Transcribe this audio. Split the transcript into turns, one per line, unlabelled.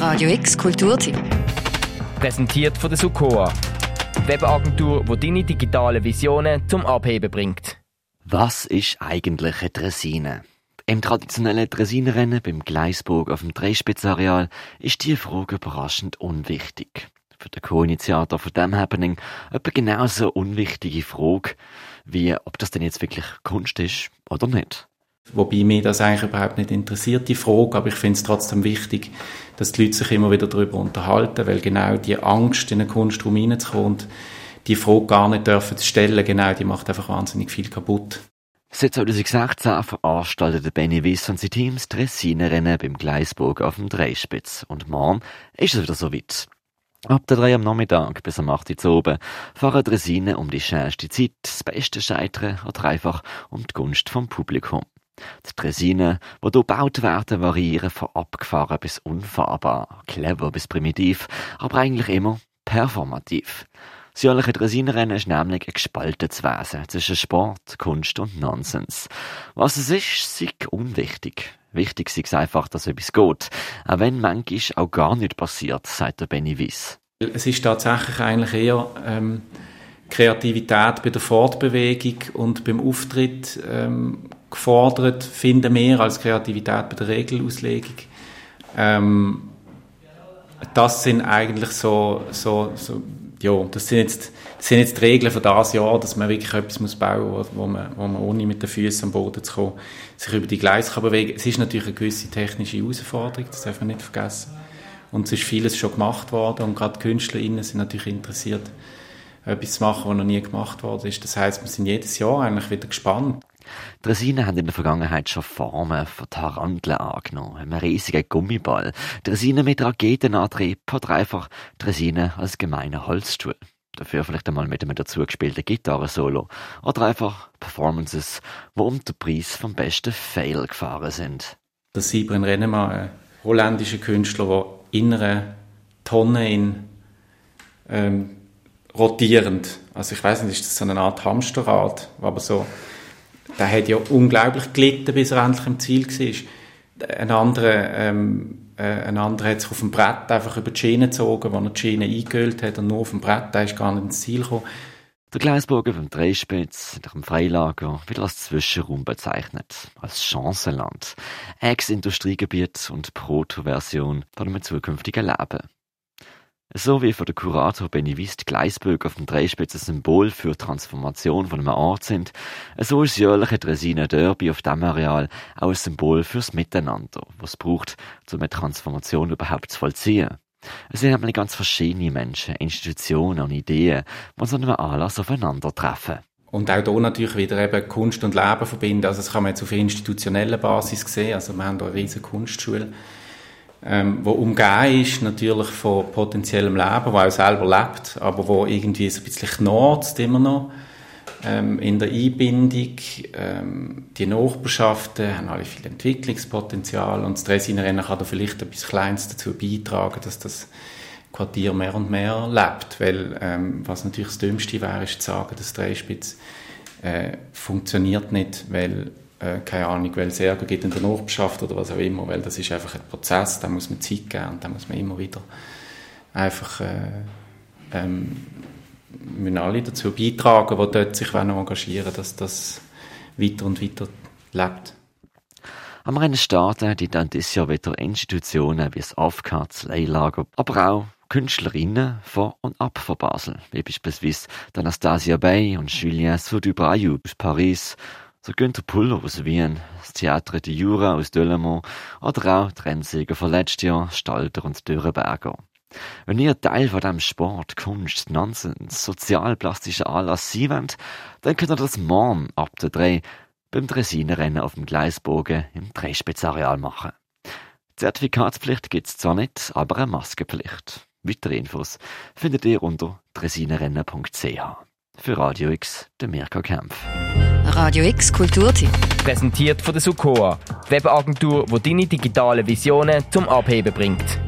Radio X Kulturtipp.
Präsentiert von der Sukoa. Webagentur, die deine digitalen Visionen zum Abheben bringt.
Was ist eigentlich eine Dresine? Im traditionellen Dresinerennen beim Gleisburg auf dem Dreispitzareal ist die Frage überraschend unwichtig. Für den Co-Initiator von dem Happening etwa genauso unwichtige Frage, wie ob das denn jetzt wirklich Kunst ist oder nicht.
Wobei mich das eigentlich überhaupt nicht interessiert, die Frage, aber ich finde es trotzdem wichtig, dass die Leute sich immer wieder darüber unterhalten, weil genau die Angst, in eine Kunstraum reinzukommen und die Frage gar nicht dürfen stellen, genau, die macht einfach wahnsinnig viel kaputt.
Seit 2016 veranstaltet Benny Wiss und sein Teams Dressinerennen beim Gleisburg auf dem Dreispitz. Und morgen ist es wieder so weit. Ab der 3 am Nachmittag bis am 8 Uhr oben fahren Dressinen um die schönste Zeit, das beste Scheitern oder einfach um die Gunst vom Publikum. Die Dressinen, die hier gebaut werden, variieren von abgefahren bis unfahrbar, clever bis primitiv, aber eigentlich immer performativ. Das jährliche Dressinenrennen ist nämlich ein gespaltenes Wesen zwischen Sport, Kunst und Nonsens. Was es ist, ist unwichtig. Wichtig ist einfach, dass etwas geht. Auch wenn manchmal auch gar nichts passiert, sagt der Benny Wiss.
Es ist tatsächlich eigentlich eher ähm, Kreativität bei der Fortbewegung und beim Auftritt ähm, gefordert, finden wir als Kreativität bei der Regelauslegung. Ähm, das sind eigentlich so, so, so ja, das sind jetzt, das sind jetzt die Regeln für das Jahr, dass man wirklich etwas muss bauen muss, wo man, wo man ohne mit den Füßen am Boden zu kommen, sich über die Gleise kann bewegen. Es ist natürlich eine gewisse technische Herausforderung, das darf man nicht vergessen. Und es ist vieles schon gemacht worden und gerade KünstlerInnen sind natürlich interessiert, etwas zu machen, was noch nie gemacht worden ist. Das heißt, wir sind jedes Jahr eigentlich wieder gespannt.
Dresinen haben in der Vergangenheit schon Formen von Taranteln angenommen. Ein riesiger Gummiball. Dresinen mit Raketenantrieb oder einfach Dresinen als gemeiner Holzstuhl. Dafür vielleicht einmal mit einem dazugespielten Gitarre-Solo. Oder einfach Performances, wo um den Preis vom besten Fail gefahren sind.
Der Sibren Rennemann, ein holländischer Künstler, der in einer Tonne in ähm, rotierend, also ich weiß nicht, ist das so eine Art Hamsterrad, aber so der hat ja unglaublich gelitten, bis er endlich im Ziel war. Ein anderer, ähm, äh, ein anderer hat sich auf dem Brett einfach über die Schiene gezogen, wo er die Schiene eingehüllt hat und nur auf dem Brett, der ist gar nicht ins Ziel gekommen.
Der Gleisburger vom Dreispitz, nach dem Freilager, wird als Zwischenraum bezeichnet, als Chancenland, Ex-Industriegebiet und Proto-Version von einem zukünftigen Leben. So wie von der Kurator Benny Wist Gleisböck auf dem Dreispitz ein Symbol für Transformation von einem Ort sind, so ist jährliche Dresiner Derby auf dem Areal auch ein Symbol fürs Miteinander, was es braucht, um eine Transformation überhaupt zu vollziehen. Es sind nämlich ganz verschiedene Menschen, Institutionen und Ideen, die so einem Anlass aufeinandertreffen.
Und auch hier natürlich wieder eben Kunst und Leben verbinden. Also das kann man jetzt auf institutioneller Basis sehen. Also wir haben hier eine riesige Kunstschule ähm, wo umgeben ist natürlich von potenziellem Leben, wo auch selber lebt, aber wo irgendwie so ein bisschen knarzt immer noch. Ähm, in der Einbindung, ähm, die Nachbarschaften haben alle viel Entwicklungspotenzial und das Dressinerennen kann da vielleicht etwas Kleines dazu beitragen, dass das Quartier mehr und mehr lebt, weil ähm, was natürlich das Dümmste wäre, ist zu sagen, dass Dreispitz äh, funktioniert nicht, weil äh, keine Ahnung, weil es Ärger gibt in der Nachbarschaft oder was auch immer, weil das ist einfach ein Prozess, da muss man Zeit geben und da muss man immer wieder einfach äh, ähm, müssen alle dazu beitragen, die dort sich engagieren dass das weiter und weiter lebt.
Am Rennen starten die dann dieses Jahr wieder Institutionen wie das AFK, das Leihlager, aber auch Künstlerinnen von und ab von Basel, wie beispielsweise Anastasia Bay und Julien Soudou-Bayou aus Paris so Günter Puller aus Wien, das Theater de Jura aus Delemont oder auch die Rennsieger von letztes Jahr, Stalter und Dürrenberger. Wenn ihr Teil von dem Sport, Kunst, Nonsens, sozialplastischer Anlass sein wollt, dann könnt ihr das morgen ab der 3 beim Dressinerennen auf dem Gleisbogen im Dreispitzareal machen. Zertifikatspflicht gibt's zwar nicht, aber eine Maskenpflicht. Weitere Infos findet ihr unter dressinerennen.ch. Für Radio X, der Mirko Kempf.
Radio X Kulturtipp.
Präsentiert von der Sukoa, Webagentur, die deine digitalen Visionen zum Abheben bringt.